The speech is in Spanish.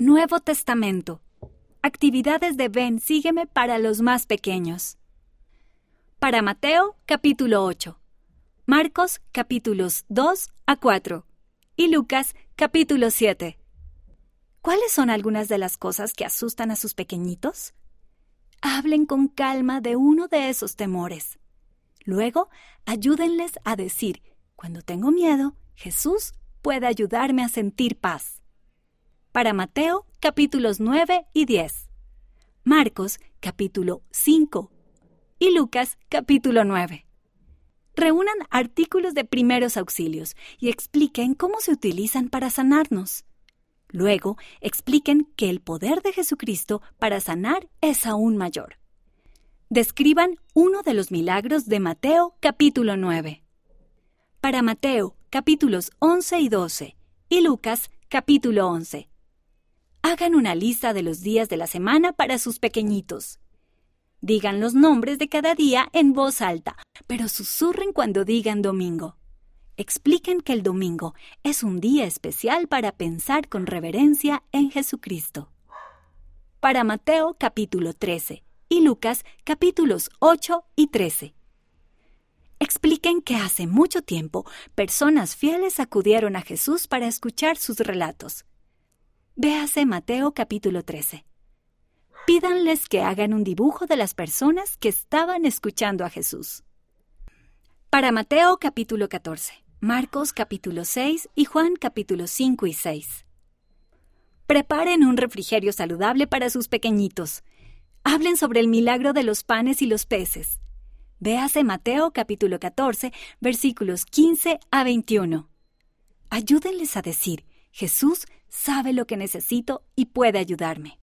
Nuevo Testamento. Actividades de Ven, sígueme para los más pequeños. Para Mateo, capítulo 8. Marcos, capítulos 2 a 4. Y Lucas, capítulo 7. ¿Cuáles son algunas de las cosas que asustan a sus pequeñitos? Hablen con calma de uno de esos temores. Luego, ayúdenles a decir, cuando tengo miedo, Jesús puede ayudarme a sentir paz. Para Mateo, capítulos 9 y 10. Marcos, capítulo 5. Y Lucas, capítulo 9. Reúnan artículos de primeros auxilios y expliquen cómo se utilizan para sanarnos. Luego, expliquen que el poder de Jesucristo para sanar es aún mayor. Describan uno de los milagros de Mateo capítulo 9. Para Mateo capítulos 11 y 12 y Lucas capítulo 11. Hagan una lista de los días de la semana para sus pequeñitos. Digan los nombres de cada día en voz alta, pero susurren cuando digan domingo expliquen que el domingo es un día especial para pensar con reverencia en Jesucristo. Para Mateo capítulo 13 y Lucas capítulos 8 y 13. Expliquen que hace mucho tiempo personas fieles acudieron a Jesús para escuchar sus relatos. Véase Mateo capítulo 13. Pídanles que hagan un dibujo de las personas que estaban escuchando a Jesús. Para Mateo capítulo 14. Marcos capítulo 6 y Juan capítulo 5 y 6. Preparen un refrigerio saludable para sus pequeñitos. Hablen sobre el milagro de los panes y los peces. Véase Mateo capítulo 14, versículos 15 a 21. Ayúdenles a decir, Jesús sabe lo que necesito y puede ayudarme.